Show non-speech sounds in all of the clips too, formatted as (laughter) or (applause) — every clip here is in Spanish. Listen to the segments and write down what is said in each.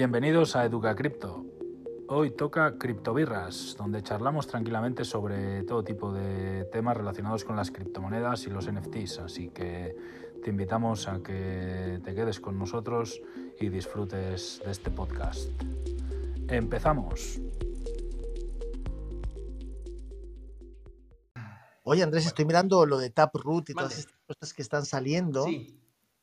Bienvenidos a Educa Cripto. Hoy toca Criptobirras, donde charlamos tranquilamente sobre todo tipo de temas relacionados con las criptomonedas y los NFTs, así que te invitamos a que te quedes con nosotros y disfrutes de este podcast. Empezamos. Oye, Andrés, estoy mirando lo de Taproot y todas estas cosas que están saliendo. Sí.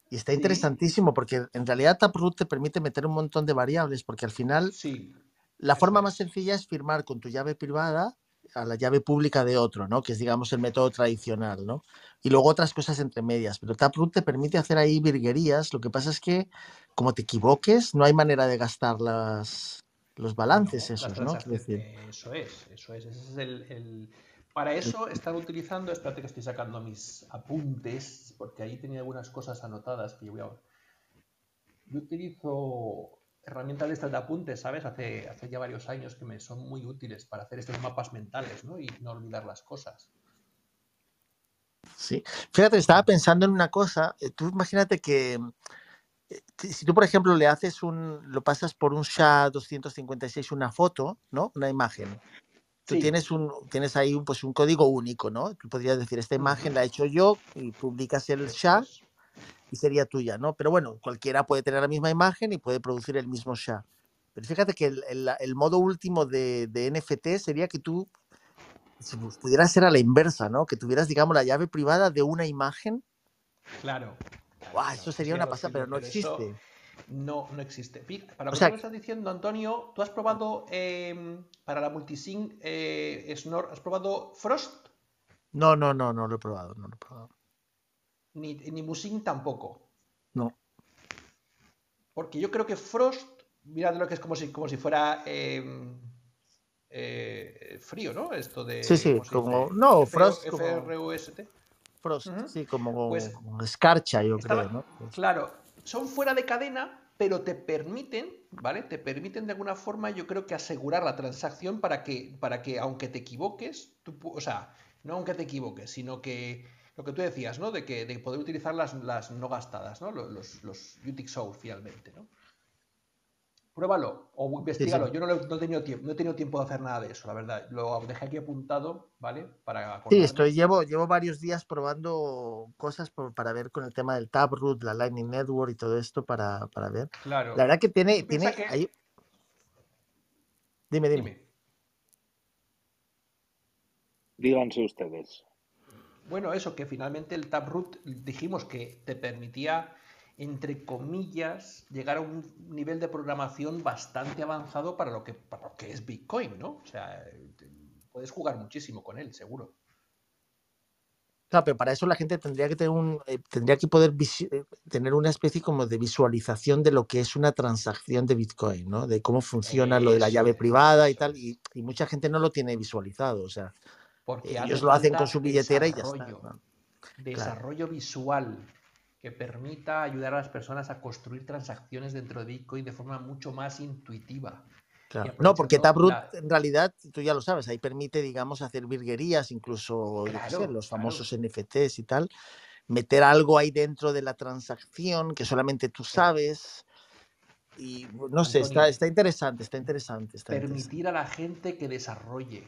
Y está interesantísimo porque en realidad Taproot te permite meter un montón de variables porque al final Sí. la forma más sencilla es firmar con tu llave privada a la llave pública de otro, ¿no? Que es, digamos, el método tradicional, ¿no? Y luego otras cosas entre medias. Pero Taproot te permite hacer ahí virguerías. Lo que pasa es que, como te equivoques, no hay manera de gastar las, los balances No, esos, ¿no? Decir. Eso es, eso es. Ese es el, el- Para eso están utilizando, espérate que estoy sacando mis apuntes, porque ahí tenía algunas cosas anotadas que yo voy a... Yo utilizo herramientas de estas de apuntes, ¿sabes? Hace, hace ya varios años que me son muy útiles para hacer estos mapas mentales, ¿no? Y no olvidar las cosas. sí. Fíjate, estaba pensando en una cosa. eh, Tú imagínate que eh, si tú, por ejemplo, le haces un, lo pasas por un SHA-256 una foto, ¿no? Una imagen. Tú Sí. tienes un, tienes ahí un, pues un código único, ¿no? Tú podrías decir, esta imagen la he hecho yo y publicas el SHA y sería tuya, ¿no? Pero bueno, cualquiera puede tener la misma imagen y puede producir el mismo SHA. Pero fíjate que el, el- el modo último de, de NFT sería que tú si pu- pudieras ser a la inversa, ¿no? Que tuvieras, digamos, la llave privada de una imagen. Claro. claro, Eso sería una pasada, pero no pero eso existe. No, no existe. Para lo que sea, me estás diciendo, Antonio, ¿tú has probado em, para la multisync eh, Snor, ¿has probado Frost? no, no, no, no lo he probado, no lo he probado. Ni, ni Musync tampoco. No. Porque yo creo que Frost, mirad lo que es como si, como si fuera em, eh, frío, ¿no? Esto de. Sí, sí, ¿cómo se como. No, F- Frost. F-R-O-S-T. Sí, como, Pues como escarcha, yo creo, ¿no? Claro, son fuera de cadena, pero te permiten, ¿vale? Te permiten de alguna forma, yo creo que asegurar la transacción para que, para que aunque te equivoques, tú o sea, no aunque te equivoques, sino que lo que tú decías, ¿no? De que de poder utilizar las, las no gastadas, ¿no? Los, los, los UTXO finalmente, ¿no? Pruébalo o sí, sí. investigalo. Yo no, lo- no he tenido tiempo, no he tenido tiempo de hacer nada de eso, la verdad. Lo dejé aquí apuntado, ¿vale? Para Sí, estoy, llevo, llevo varios días probando cosas por- para ver con el tema del Taproot, la Lightning Network y todo esto para, para ver. La Claro. verdad que tiene, tiene, que... ahí, dime, dime. Dime. Díganse ustedes. Bueno, eso, que finalmente el Taproot dijimos que te permitía, entre comillas, llegar a un nivel de programación bastante avanzado para lo que, para lo que es Bitcoin, ¿no? O sea, te- puedes jugar muchísimo con él, seguro. Claro, pero para eso la gente tendría que tener un, eh, tendría que poder eh, tener una especie como de visualización de lo que es una transacción de Bitcoin, ¿no? De cómo funciona lo de la llave privada y eso tal, y, y mucha gente no lo tiene visualizado, o sea, Porque ellos lo hacen con su billetera y ya está, desarrollo, ¿no? Claro. desarrollo visual que permita ayudar a las personas a construir transacciones dentro de Bitcoin de forma mucho más intuitiva Claro. No, porque Taproot la... en realidad, tú ya lo sabes, ahí permite, digamos, hacer virguerías, incluso, sé, los claro. famosos NFTs y tal, meter algo ahí dentro de la transacción que solamente tú sabes. Y no sé, está, Antonio, está interesante, está interesante, está interesante. permitir a la gente que desarrolle,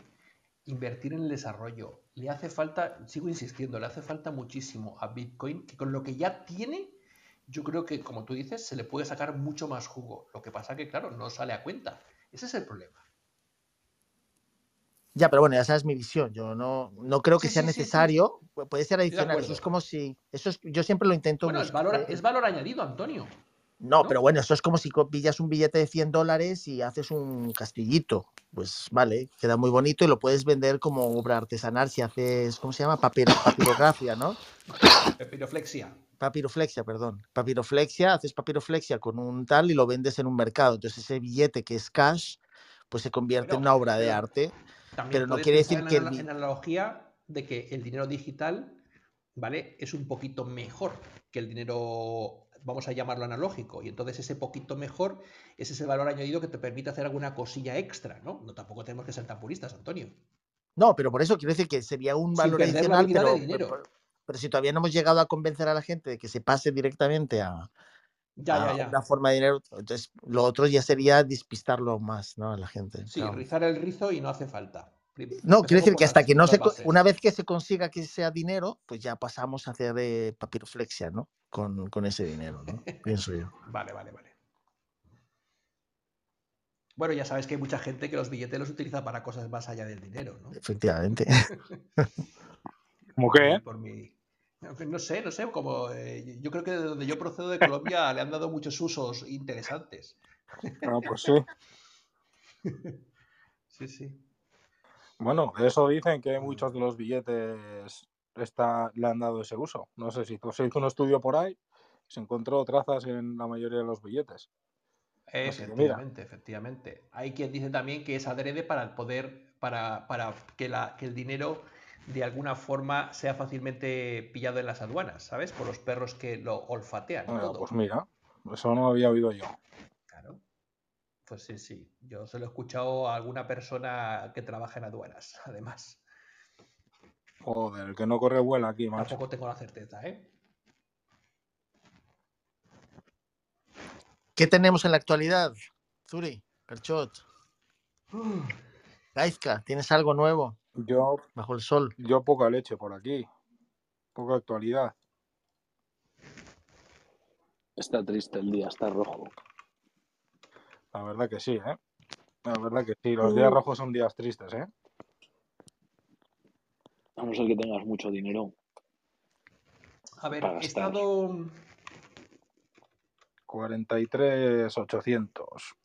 invertir en el desarrollo. Le hace falta, sigo insistiendo, le hace falta muchísimo a Bitcoin, que con lo que ya tiene, yo creo que, como tú dices, se le puede sacar mucho más jugo. Lo que pasa que, claro, no sale a cuenta. Ese es el problema. Ya, pero bueno, ya sabes mi visión. Yo no, no creo que Sí, sea sí, sí, sí, necesario. pu- Puede ser adicional. Eso es como si. Eso es, yo siempre lo intento Bueno, es valor, es valor añadido, Antonio, No, pero bueno, eso es como si pillas un billete de 100 dólares y haces un castillito. Pues vale, queda muy bonito y lo puedes vender como obra artesanal si haces, ¿cómo se llama? Papiro- papirografía, ¿no? (coughs) Papiroflexia. Papiroflexia, perdón. Papiroflexia, haces papiroflexia con un tal y lo vendes en un mercado. Entonces ese billete que es cash, pues se convierte en una obra de arte. Pero no quiere decir en que la, el, ana- bi- en la analogía de que el dinero digital, ¿vale? Es un poquito mejor que el dinero, vamos a llamarlo analógico. Y entonces ese poquito mejor es ese valor añadido que te permite hacer alguna cosilla extra, ¿no? No tampoco tenemos que ser tan puristas, Antonio. No, pero por eso quiero decir que sería un valor adicional, pero, de dinero. pero, pero si todavía no hemos llegado a convencer a la gente de que se pase directamente a, Ya, a ya, ya. una forma de dinero. Entonces, lo otro ya sería despistarlo más, ¿no? A la gente. Sí, claro. rizar el rizo y no hace falta. No, quiero decir que hasta que no se, una vez que se consiga que sea dinero, pues ya pasamos a hacer eh, papiroflexia, ¿no? Con, con ese dinero, ¿no? (laughs) Pienso yo. Vale, vale, vale. Bueno, ya sabes que hay mucha gente que los billetes los utiliza para cosas más allá del dinero, ¿no? Efectivamente. (laughs) ¿Cómo qué? Por mi... No sé, no sé, como eh, yo creo que de donde yo procedo de Colombia (laughs) le han dado muchos usos interesantes. Ah, pues sí. Sí, sí. Bueno, eso dicen que muchos de los billetes está, le han dado ese uso. No sé si se hizo un estudio por ahí, se encontró trazas en la mayoría de los billetes. Efectivamente, efectivamente. Hay quien dice también que es adrede para el poder, para, para que, la, que el dinero de alguna forma sea fácilmente pillado en las aduanas, ¿sabes? Por los perros que lo olfatean Ah, todo. pues mira, eso no había oído yo. Pues sí, sí. Yo se lo he escuchado a alguna persona que trabaja en aduanas, (laughs) además. Joder, el que no corre vuela aquí, macho. Tampoco tengo la certeza, ¿eh? ¿Qué tenemos en la actualidad? Zuri, Perchot, Gaizka, (sighs) ¿tienes algo nuevo Yo, bajo el sol? yo poca leche por aquí. Poca actualidad. Está triste el día, está rojo. La verdad que sí, ¿eh? La verdad que sí. Los días rojos son días tristes, ¿eh? A no ser que tengas mucho dinero. A ver, he estado. 43,800.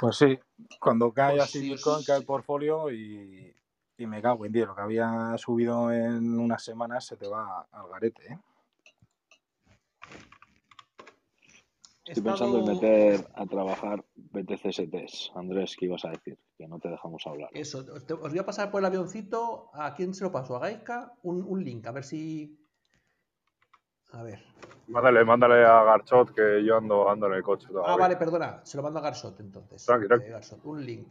Pues sí, cuando cae Pues así sí, Bitcoin, cae el portfolio y, y me cago en Dios. Lo que había subido en unas semanas se te va al garete, ¿eh? Estoy pensando en meter a trabajar BTCSTs. Andrés, ¿qué ibas a decir? Que no te dejamos hablar. Eso, os te- os voy a pasar por el avioncito. ¿A quién se lo paso? ¿A Gaika? Un, un link, a ver si. A ver. Mándale, mándale a Garchot que yo ando, ando en el coche todavía. Ah, vale, perdona. Se lo mando a Garsot entonces. Tranqui, tranqui. Eh, un link.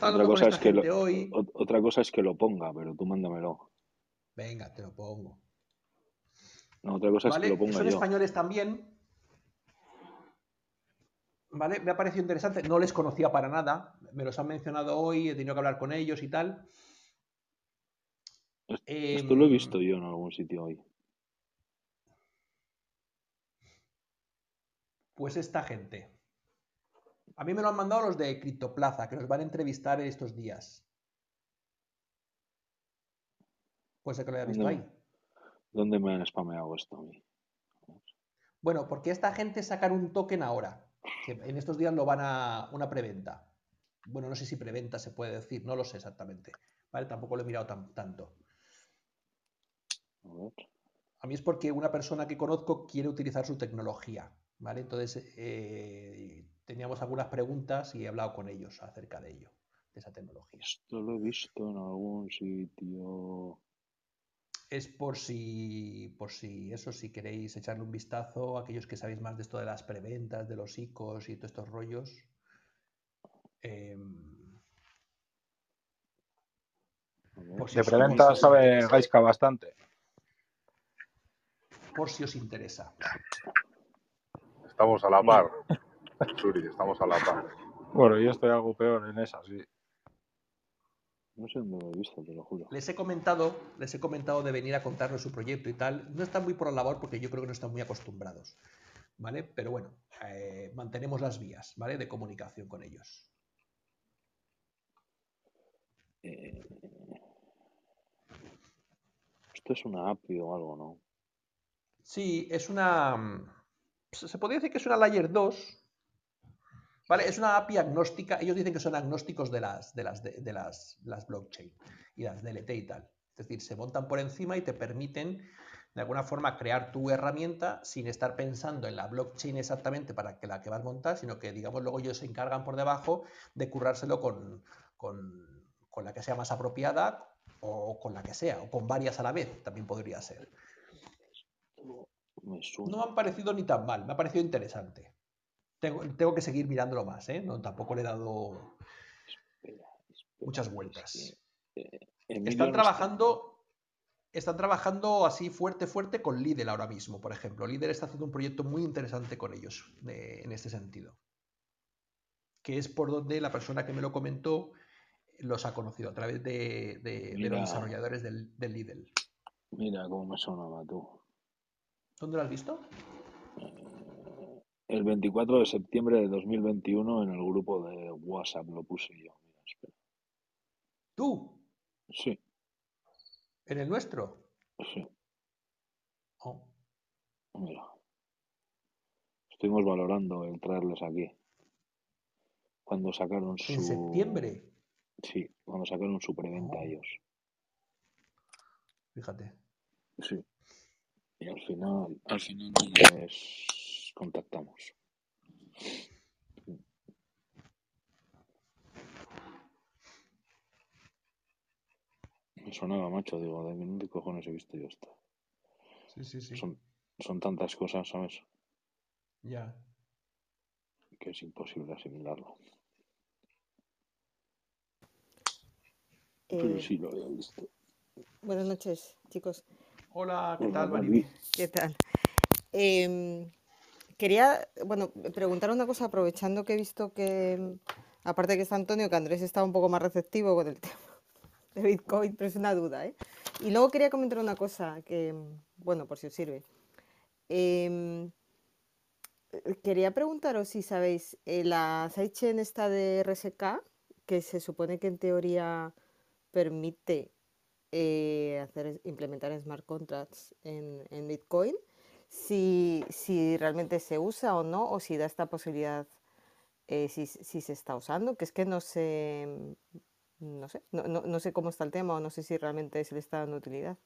Otra cosa, es que lo, hoy. otra cosa es que lo ponga, pero tú mándamelo. Venga, te lo pongo. No, otra cosa es que lo ponga Son yo. españoles también. ¿Vale? Me ha parecido interesante. No les conocía para nada. Me los han mencionado hoy, he tenido que hablar con ellos y tal. Es- Em, Esto lo he visto yo en algún sitio hoy. Pues esta gente. A mí me lo han mandado los de Criptoplaza, que nos van a entrevistar estos días. Puede ser que lo haya visto ¿Dónde? ahí. ¿Dónde me han spameado esto a mí? Bueno, porque esta gente sacan un token ahora. Que en estos días lo van a una preventa. Bueno, no sé si preventa se puede decir, no lo sé exactamente. ¿Vale? Tampoco lo he mirado tan- tanto. A mí es porque una persona que conozco quiere utilizar su tecnología, ¿vale? Entonces, eh, teníamos algunas preguntas y he hablado con ellos acerca de ello, de esa tecnología. Esto lo he visto en algún sitio. Es por si, por si eso, si queréis echarle un vistazo, aquellos que sabéis más de esto de las preventas, de los ICOs y todos estos rollos. Em, por si De os- preventa sabe interesa. Gaiska bastante. Por si os interesa. Estamos a la (laughs) par. Suri, estamos a la par. Bueno, yo estoy algo peor en esa, sí. No sé dónde lo he visto, te lo juro. Les he comentado, les he comentado de venir a contarnos su proyecto y tal. No están muy por la labor porque yo creo que no están muy acostumbrados. ¿Vale? Pero bueno, eh, mantenemos las vías, ¿vale? De comunicación con ellos. Eh, Esto es una API o algo, ¿no? Sí, es una. mm, Se se podría decir que es una Layer 2. ¿Vale? Es una API agnóstica. Ellos dicen que son agnósticos de las, de las, de, de las, las blockchain y las DLT y tal. Es decir, se montan por encima y te permiten de alguna forma crear tu herramienta sin estar pensando en la blockchain exactamente para que la que vas a montar, sino que digamos luego ellos se encargan por debajo de currárselo con, con, con la que sea más apropiada o con la que sea, o con varias a la vez, también podría ser. No me han parecido ni tan mal, me ha parecido interesante. Tengo, tengo que seguir mirándolo más, ¿eh? No, tampoco le he dado Espera, espera, muchas vueltas. eh, Emilio Están trabajando, están trabajando así fuerte, fuerte con Lidl ahora mismo, por ejemplo. Lidl está haciendo un proyecto muy interesante con ellos de- en este sentido. Que es por donde la persona que me lo comentó los ha conocido, a través de, de- los desarrolladores del, del Lidl. Mira cómo me sonaba tú. ¿Dónde lo has visto? El 24 de septiembre de 2021 en el grupo de WhatsApp lo puse yo. Mira, espera. ¿Tú? Sí, ¿En el nuestro? sí, Oh, mira. Estuvimos valorando el traerles aquí. Cuando sacaron su... ¿En septiembre? Sí, cuando sacaron su preventa Oh. ellos. Fíjate. Sí. Y al final, al final les contactamos. Me sonaba, macho, digo, ¿de dónde cojones he visto yo esto? Sí, sí, sí. Son, son tantas cosas, ¿sabes? Ya. Que es imposible asimilarlo. Pero Eh, sí lo había visto. buenas noches, chicos. Hola, ¿qué Hola, tal. Maribí? ¿Qué tal? Em, quería, bueno, preguntar una cosa, aprovechando que he visto que, em, aparte que está Antonio, que Andrés está un poco más receptivo con el (laughs) tema de Bitcoin, pero es una duda, ¿eh? Y luego quería comentar una cosa que, em, bueno, por si os sirve. Em, eh, quería preguntaros si sabéis, eh, la sidechain esta de RSK, que se supone que en teoría permite eh, hacer, implementar smart contracts en, en Bitcoin, si, si realmente se usa o no, o si da esta posibilidad, eh, si, si se está usando, que es que no sé, mm, no sé, no, no- no sé cómo está el tema o no sé si realmente se le está dando utilidad.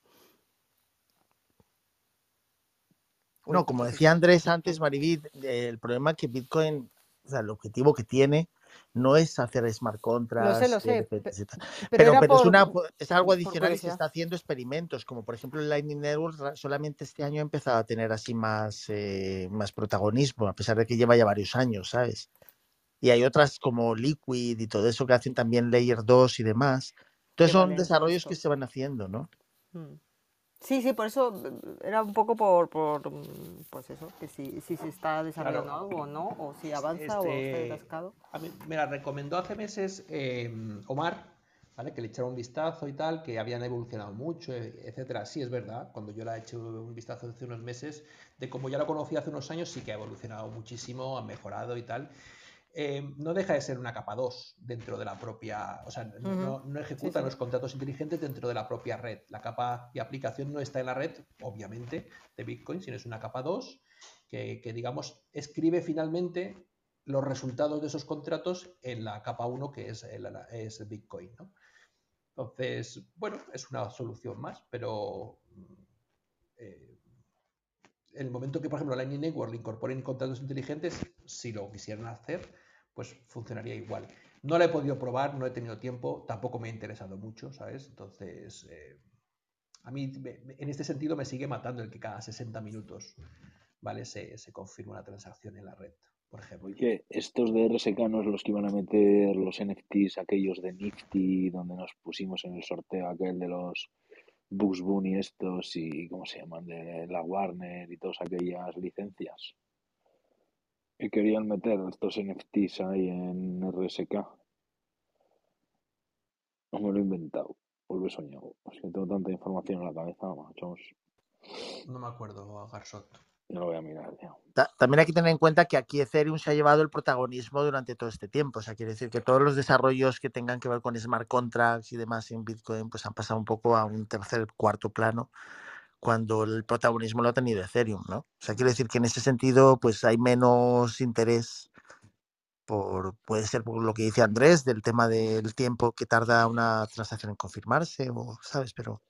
No, como sí, decía Andrés antes, eh, el problema es que Bitcoin, o sea, el objetivo que tiene no es hacer smart Lo sé, contracts, lo sé, tal. pero es, una, algo adicional y se está haciendo experimentos, como por ejemplo el Lightning Network solamente este año ha empezado a tener así más, eh, más protagonismo, a pesar de que lleva ya varios años, ¿sabes? Y hay otras como Liquid y todo eso que hacen también Layer 2 y demás. Entonces son desarrollos que se van haciendo, ¿no? Mm. Sí, sí, por eso mm, era un poco por, por mm, pues eso, que si, si se está desarrollando Claro. algo o no, o si avanza o está Este, atascado. a mí me la recomendó hace meses eh, Omar, ¿vale? Que le echara un vistazo y tal, que habían evolucionado mucho, e- etcétera. Sí, es verdad, cuando yo la he hecho un vistazo hace unos meses, de como ya lo conocí hace unos años, sí que ha evolucionado muchísimo, ha mejorado y tal. Eh, no deja de ser una capa 2 dentro de la propia, o sea, no, no- ejecuta sí. los contratos inteligentes dentro de la propia red. La capa y aplicación no está en la red, obviamente, de Bitcoin, sino es una capa 2 que, que, digamos, escribe finalmente los resultados de esos contratos en la capa 1, que es, el, es Bitcoin. ¿no? Entonces, bueno, es una solución más, pero eh, en el momento que, por ejemplo, Lightning Network le incorporen contratos inteligentes, si lo quisieran hacer, pues funcionaría igual. No la he podido probar, no he tenido tiempo, tampoco me ha interesado mucho, ¿sabes? Entonces, eh, a mí en este sentido me sigue matando el que cada 60 minutos, ¿vale? Se, se confirma una transacción en la red, por ejemplo. Estos de RSK no es los que iban a meter los NFTs, aquellos de Nifty, donde nos pusimos en el sorteo aquel de los Bugs Bunny estos y, ¿cómo se llaman? De la Warner y todas aquellas licencias. Y querían meter estos NFTs ahí en RSK. No me lo he inventado, o lo he soñado. Es que tengo tanta información en la cabeza, machos. No me acuerdo, Garzot. No lo voy a mirar, ya. Ta- También hay que tener en cuenta que aquí Ethereum se ha llevado el protagonismo durante todo este tiempo. O sea, quiere decir que todos los desarrollos que tengan que ver con smart contracts y demás en Bitcoin, pues han pasado un poco a un tercer, cuarto plano, cuando el protagonismo lo ha tenido Ethereum, ¿no? O sea, quiere decir que en ese sentido, pues hay menos interés por, puede ser por lo que dice Andrés, del tema del tiempo que tarda una transacción en confirmarse, o, ¿sabes? Pero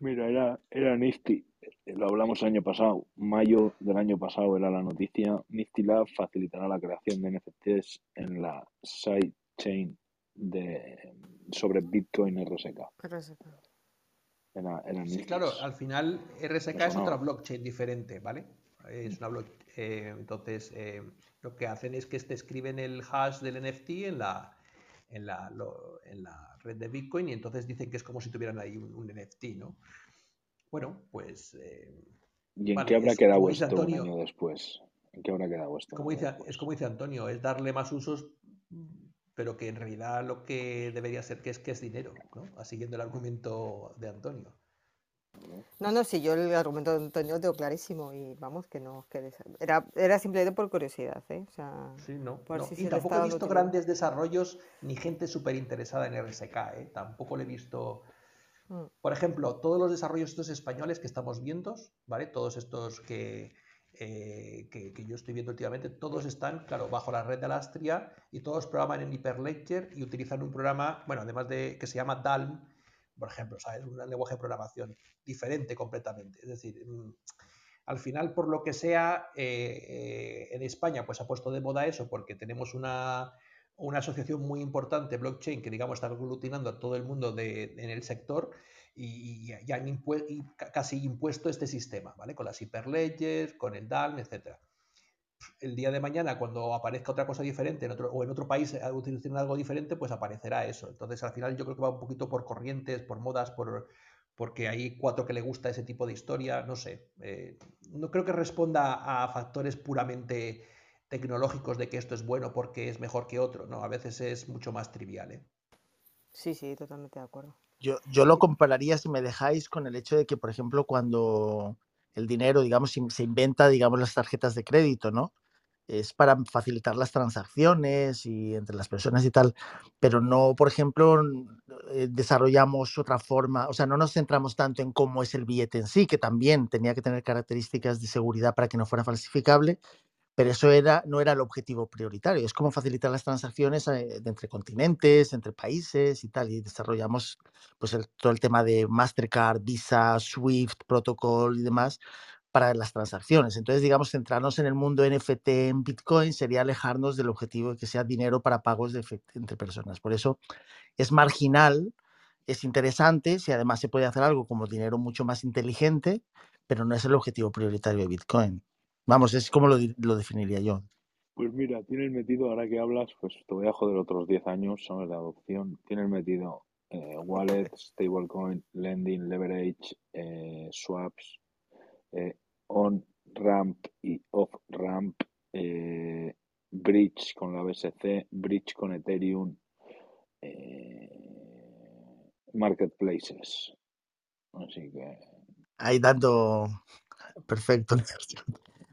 Mira, era, era Nifty. Eh, Lo hablamos el año pasado. Mayo del año pasado era la noticia. Nifty Lab facilitará la creación de NFTs en la sidechain de, sobre Bitcoin RSK. RSK. Era, Sí, claro, al final RSK es otra blockchain diferente, ¿vale? Es una blockchain. entonces, eh, lo que hacen es que te escriben el hash del NFT en la, en la, lo- en la red de Bitcoin y entonces dicen que es como si tuvieran ahí un, un NFT, ¿no? bueno, pues... eh, ¿Y en qué habrá es quedado esto un Antonio, año después? ¿En qué habrá quedado esto como es como dice Antonio, es darle más usos, pero que en realidad lo que debería ser que es que es dinero, ¿no? Siguiendo el argumento de Antonio. No, no, sí, yo el argumento de Antonio lo tengo clarísimo y vamos, que no, que des- era, era simplemente por curiosidad, ¿eh? O sea, Sí, no, por no. si Y tampoco he visto grandes desarrollos ni gente súper interesada en RSK, ¿eh? Tampoco le he visto... Mm. Por ejemplo, todos los desarrollos estos españoles que estamos viendo, ¿vale? Todos estos que, eh, que, que yo estoy viendo últimamente, todos están, claro, bajo la red de Alastria y todos programan en Hyperledger y utilizan un programa, bueno, además de que se llama Dalm, por ejemplo, ¿sabes? Un lenguaje de programación diferente completamente. Es decir, mm, al final, por lo que sea, eh, eh, en España pues ha puesto de moda eso porque tenemos una, una asociación muy importante, blockchain, que digamos está aglutinando a todo el mundo de- en el sector y, y han casi impuesto este sistema, ¿vale? Con las hiperledgers, con el DALM, etcétera. El día de mañana, cuando aparezca otra cosa diferente en otro, o en otro país eh, utilizando algo diferente, pues aparecerá eso. Entonces, al final, yo creo que va un poquito por corrientes, por modas, por, porque hay cuatro que le gusta ese tipo de historia, no sé. eh, no creo que responda a factores puramente tecnológicos de que esto es bueno porque es mejor que otro, ¿no? A veces es mucho más trivial, ¿eh? Sí, sí, totalmente de acuerdo. Yo, yo lo compararía, si me dejáis, con el hecho de que, por ejemplo, cuando el dinero, digamos, se inventa, digamos, las tarjetas de crédito, ¿no? Es para facilitar las transacciones y entre las personas y tal, pero no, por ejemplo, eh, desarrollamos otra forma, o sea, no nos centramos tanto en cómo es el billete en sí, que también tenía que tener características de seguridad para que no fuera falsificable, pero eso era, no era el objetivo prioritario. Es como facilitar las transacciones eh, entre continentes, entre países y tal. Y desarrollamos pues el- todo el tema de Mastercard, Visa, Swift, Protocol y demás para las transacciones. Entonces, digamos, centrarnos en el mundo NFT, en Bitcoin, sería alejarnos del objetivo de que sea dinero para pagos entre personas. Por eso es marginal, es interesante, si además se puede hacer algo como dinero mucho más inteligente, pero no es el objetivo prioritario de Bitcoin. Vamos, es como lo, lo definiría yo. Pues mira, tienen metido, ahora que hablas, pues te voy a joder otros 10 años, ¿sabes? De adopción. Tienen metido eh, wallet, stablecoin, lending, leverage, eh, swaps, eh, on-ramp y off-ramp, eh, bridge con la BSC, bridge con Ethereum, marketplaces. Así que Ahí dando (laughs) perfecto.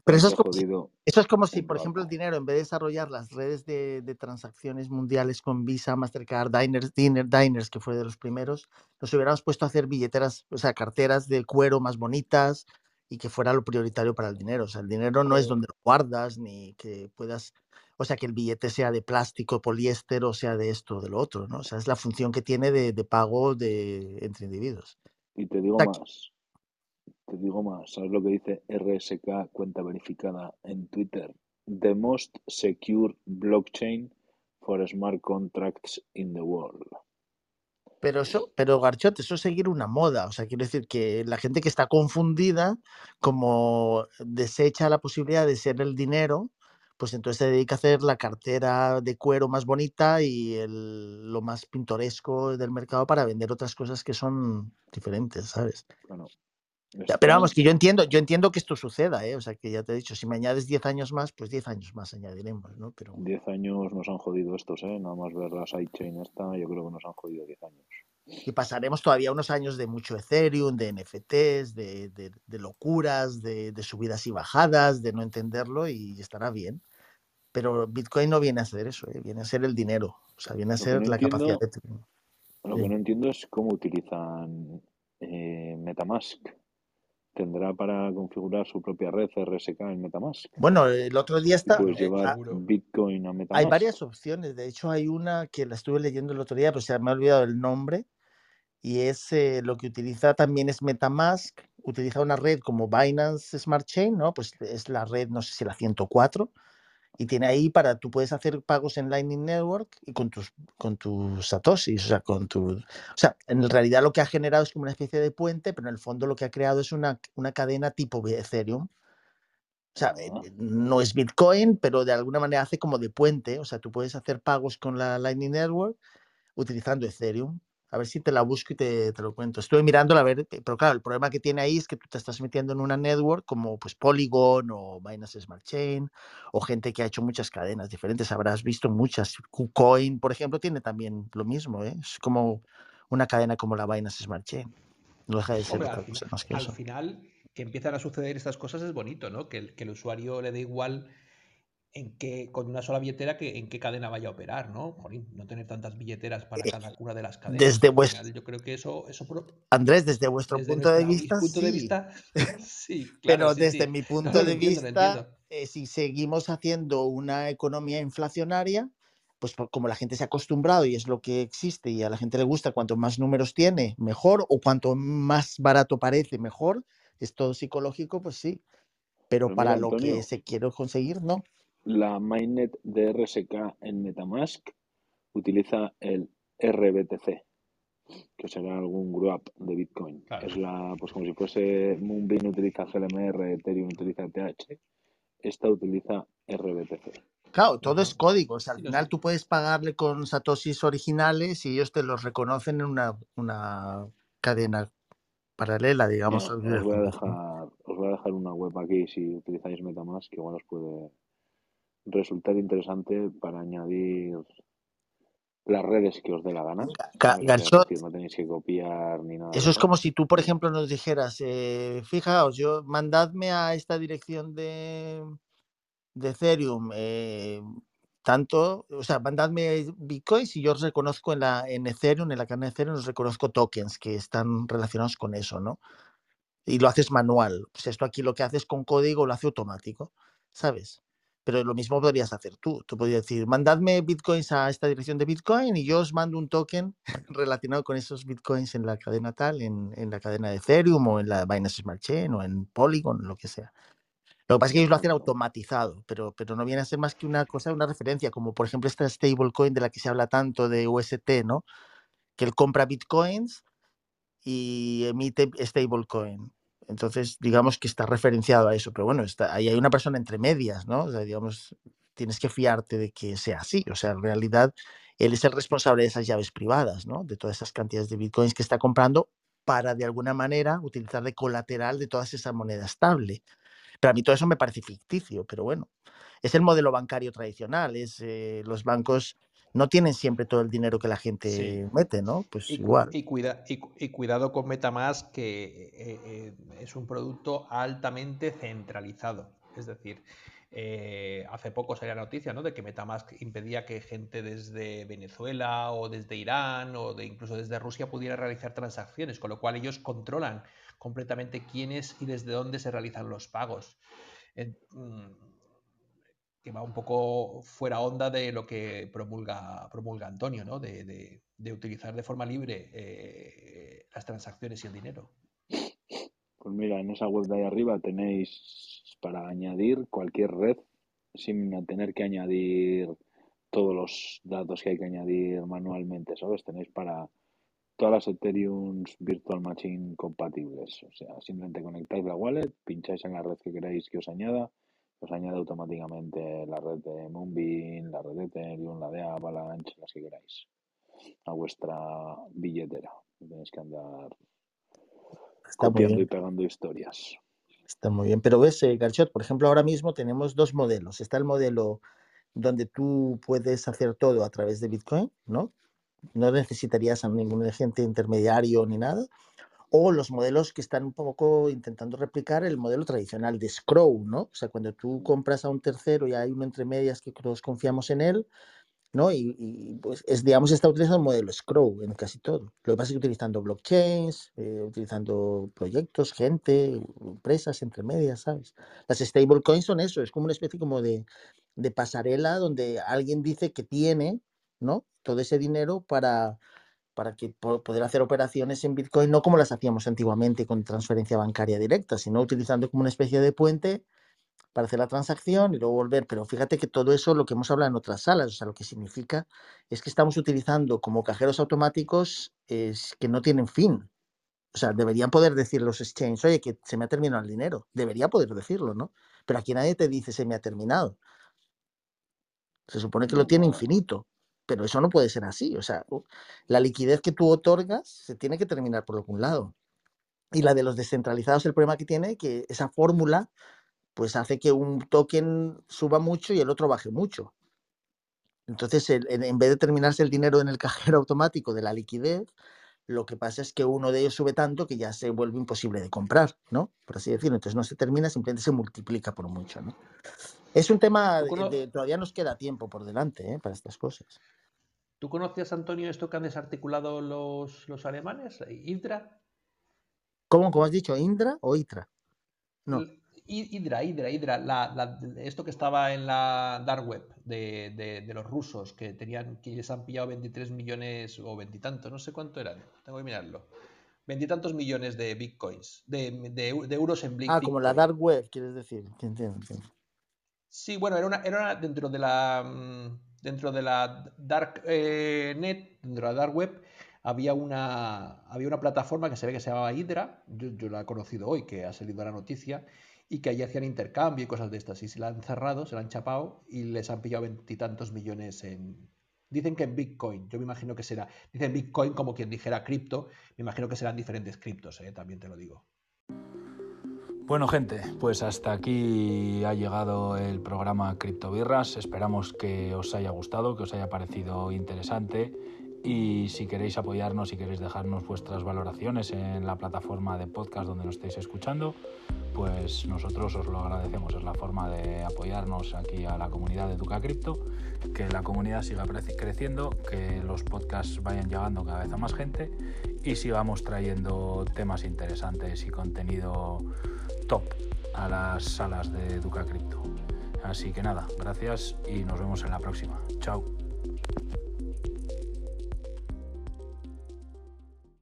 Pero eso es como si, eso es como si, por ejemplo, el dinero, en vez de desarrollar las redes de, de transacciones mundiales con Visa, Mastercard, Diners, Diner- Diners, que fue de los primeros, nos hubiéramos puesto a hacer billeteras, o sea, carteras de cuero más bonitas y que fuera lo prioritario para el dinero. O sea, el dinero no es donde lo guardas, ni que puedas, o sea, que el billete sea de plástico, poliéster, o sea, de esto o de lo otro, ¿no? O sea, es la función que tiene de, de pago de, entre individuos. Y te O digo sea, más, te digo más, ¿sabes lo que dice RSK, cuenta verificada en Twitter? The most secure blockchain for smart contracts in the world. Pero eso, pero Garchot, eso es seguir una moda. O sea, quiero decir que la gente que está confundida, como desecha la posibilidad de ser el dinero, pues entonces se dedica a hacer la cartera de cuero más bonita y el- lo más pintoresco del mercado para vender otras cosas que son diferentes, ¿sabes? Bueno, Ya, Pero vamos, están, que yo entiendo, yo entiendo que esto suceda, ¿eh? O sea, que ya te he dicho, si me añades 10 años más, pues 10 años más añadiremos, ¿no? Pero 10 años nos han jodido estos, ¿eh? Nada más ver la sidechain esta, yo creo que nos han jodido 10 años. y pasaremos todavía unos años de mucho Ethereum, de NFTs, de, de- de locuras, de, de subidas y bajadas, de no entenderlo y estará bien. Pero Bitcoin no viene a ser eso, ¿eh? viene a ser el dinero, o sea, viene a ser no la capacidad de... lo que Sí. no entiendo es cómo utilizan eh, MetaMask. ¿Tendrá para configurar su propia red RSK en MetaMask? Bueno, el otro día está, puedes eh, llevar Seguro. Bitcoin a hay MetaMask. varias opciones, de hecho hay una que la estuve leyendo el otro día, pero se me ha olvidado el nombre, y es eh, lo que utiliza también es MetaMask, utiliza una red como Binance Smart Chain, ¿no? Pues es la red, no sé si la 104, y tiene ahí para, tú puedes hacer pagos en Lightning Network y con tus, con tus satoshis, o sea, con tu, o sea, en realidad lo que ha generado es como una especie de puente, pero en el fondo lo que ha creado es una, una cadena tipo Ethereum. O sea, eh, no es Bitcoin, pero de alguna manera hace como de puente. O sea, tú puedes hacer pagos con la Lightning Network utilizando Ethereum. A ver si te la busco y te, te lo cuento. Estuve mirándola a ver, pero claro, el problema que tiene ahí es que tú te estás metiendo en una network como pues Polygon o Binance Smart Chain o gente que ha hecho muchas cadenas diferentes. Habrás visto muchas. KuCoin, por ejemplo, tiene también lo mismo. ¿eh? Es como una cadena como la Binance Smart Chain. No deja de ser Hombre, otra al cosa final, más que al eso. final, que empiezan a suceder estas cosas es bonito, ¿no? Que el, que el usuario le dé igual en qué, con una sola billetera, que en qué cadena vaya a operar, ¿no? Jolín, no tener tantas billeteras para Eh, cada una de las cadenas. Desde vuestro, final, yo creo que eso, eso pro- Andrés, desde vuestro desde punto de vista, punto de sí. vista, (laughs) (laughs) sí, claro, Pero sí, desde sí. mi punto no, de entiendo, vista, eh, si seguimos haciendo una economía inflacionaria, pues como la gente se ha acostumbrado y es lo que existe y a la gente le gusta, cuanto más números tiene, mejor, o cuanto más barato parece, mejor, es todo psicológico, pues sí. Pero Pues mira, para lo que se quiere conseguir, no. La mainnet de RSK en Metamask utiliza el RBTC, que será algún grub de Bitcoin. Claro. Es la, pues como si fuese Moonbeam utiliza GLMR, Ethereum utiliza TH, esta utiliza RBTC. Claro, todo es código. O sea, al final tú puedes pagarle con satoshis originales y ellos te los reconocen en una, una cadena paralela, digamos. De os voy a dejar, os voy a dejar una web aquí si utilizáis Metamask, que igual os puede resultar interesante para añadir las redes que os dé la gana. Ga- no tenéis que copiar ni nada eso es como si tú, por ejemplo, nos dijeras, eh, fijaos, yo mandadme a esta dirección de, de Ethereum eh, tanto, o sea, mandadme bitcoins y yo os reconozco en la en Ethereum, en la cadena de Ethereum, os reconozco tokens que están relacionados con eso, ¿no? Y lo haces manual. Pues esto aquí lo que haces con código lo hace automático, ¿sabes? Pero lo mismo podrías hacer tú. Tú podrías decir, mandadme bitcoins a esta dirección de bitcoin y yo os mando un token relacionado con esos bitcoins en la cadena tal, en, en la cadena de Ethereum o en la Binance Smart Chain o en Polygon, lo que sea. Lo que pasa es que ellos lo hacen automatizado, pero, pero no viene a ser más que una cosa, una referencia, como por ejemplo esta stablecoin de la que se habla tanto de UST, ¿no? Que él compra bitcoins y emite stablecoin. Entonces, digamos que está referenciado a eso, pero bueno, está, ahí hay una persona entre medias, ¿no? O sea, digamos, tienes que fiarte de que sea así. O sea, en realidad, él es el responsable de esas llaves privadas, ¿no? De todas esas cantidades de bitcoins que está comprando para, de alguna manera, utilizar de colateral de todas esa moneda estable. Pero a mí todo eso me parece ficticio, pero bueno, es el modelo bancario tradicional, es eh, los bancos no tienen siempre todo el dinero que la Sí. gente mete, ¿no? Pues Y, igual. y, cuida, y, cu- y cuidado con Metamask, que eh, eh, es un producto altamente centralizado. Es decir, eh, hace poco salía la noticia ¿no? de que Metamask impedía que gente desde Venezuela o desde Irán o de incluso desde Rusia pudiera realizar transacciones, con lo cual ellos controlan completamente quiénes y desde dónde se realizan los pagos. Mm, que va un poco fuera onda de lo que promulga, promulga Antonio, ¿no? De, de- de utilizar de forma libre eh, las transacciones y el dinero. Pues mira, en esa web de ahí arriba tenéis para añadir cualquier red sin tener que añadir todos los datos que hay que añadir manualmente, ¿sabes? Tenéis para todas las Ethereum Virtual Machine compatibles. O sea, simplemente conectáis la wallet, pincháis en la red que queráis que os añada, os añade automáticamente la red de Moonbeam, la red de Ethereum, la de Avalanche, las que queráis, a vuestra billetera. Tenéis que andar Está copiando y pegando historias. está muy bien. Pero ves, eh, Garchot, por ejemplo, ahora mismo tenemos dos modelos. Está el modelo donde tú puedes hacer todo a través de Bitcoin, ¿no? No necesitarías a ningún agente intermediario ni nada. O los modelos que están un poco intentando replicar el modelo tradicional de Scrow, ¿no? O sea, cuando tú compras a un tercero y hay uno entre medias que todos confiamos en él, ¿no? Y, y, pues es, digamos, está utilizando el modelo Scrow en casi todo. Lo que pasa es que utilizando blockchains, eh, utilizando proyectos, gente, empresas entre medias, ¿sabes? Las stablecoins son eso, es como una especie como de, de pasarela donde alguien dice que tiene, ¿no? Todo ese dinero para, para que po- poder hacer operaciones en Bitcoin, no como las hacíamos antiguamente con transferencia bancaria directa, sino utilizando como una especie de puente para hacer la transacción y luego volver. Pero fíjate que todo eso, lo que hemos hablado en otras salas, o sea, lo que significa es que estamos utilizando como cajeros automáticos es, que no tienen fin. O sea, deberían poder decir los exchanges, oye, que se me ha terminado el dinero. Debería poder decirlo, ¿no? Pero aquí nadie te dice se me ha terminado. Se supone que lo tiene infinito. Pero eso no puede ser así. O sea, la liquidez que tú otorgas se tiene que terminar por algún lado. Y la de los descentralizados, el problema que tiene que esa fórmula pues hace que un token suba mucho y el otro baje mucho. Entonces, en vez de terminarse el dinero en el (laughs) cajero automático de la liquidez, lo que pasa es que uno de ellos sube tanto que ya se vuelve imposible de comprar, ¿no? Por así decirlo. Entonces no se termina, simplemente se multiplica por mucho, ¿no? Es un tema de, todavía nos queda tiempo por delante ¿eh? para estas cosas. ¿Tú conocías, Antonio, esto que han desarticulado los, los alemanes? ¿Indra? ¿Cómo, ¿Cómo has dicho? ¿Indra o ITRA? No. Hydra, Hydra, Hydra, esto que estaba en la dark web de, los rusos que tenían, que les han pillado 23 millones o veintitantos, no sé cuánto eran, tengo que mirarlo. Veintitantos millones de bitcoins, de, euros en Bitcoin. Ah, como la dark web, quieres decir. Entiendo, Sí, bueno, era una, era dentro de la mm, dentro de la dark eh, net, dentro de la dark web, había una, había una plataforma que se ve que se llamaba Hydra, yo, yo la he conocido hoy, que ha salido a la noticia, y que allí hacían intercambio y cosas de estas. Y se la han cerrado, se la han chapado y les han pillado veintitantos millones en... Dicen que en Bitcoin, yo me imagino que será. Dicen Bitcoin como quien dijera cripto, me imagino que serán diferentes criptos, ¿eh? también te lo digo. Bueno, gente, pues hasta aquí ha llegado el programa Criptobirras. Esperamos que os haya gustado, que os haya parecido interesante y si queréis apoyarnos, si queréis dejarnos vuestras valoraciones en la plataforma de podcast donde nos estéis escuchando, pues nosotros os lo agradecemos. Es la forma de apoyarnos aquí a la comunidad de Duca Cripto, que la comunidad siga creciendo, que los podcasts vayan llegando cada vez a más gente y sigamos trayendo temas interesantes y contenido top a las salas de Duca Cripto. Así que nada, gracias y nos vemos en la próxima. Chao.